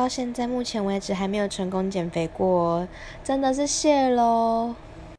到现在目前为止还没有成功减肥过真的是谢喽。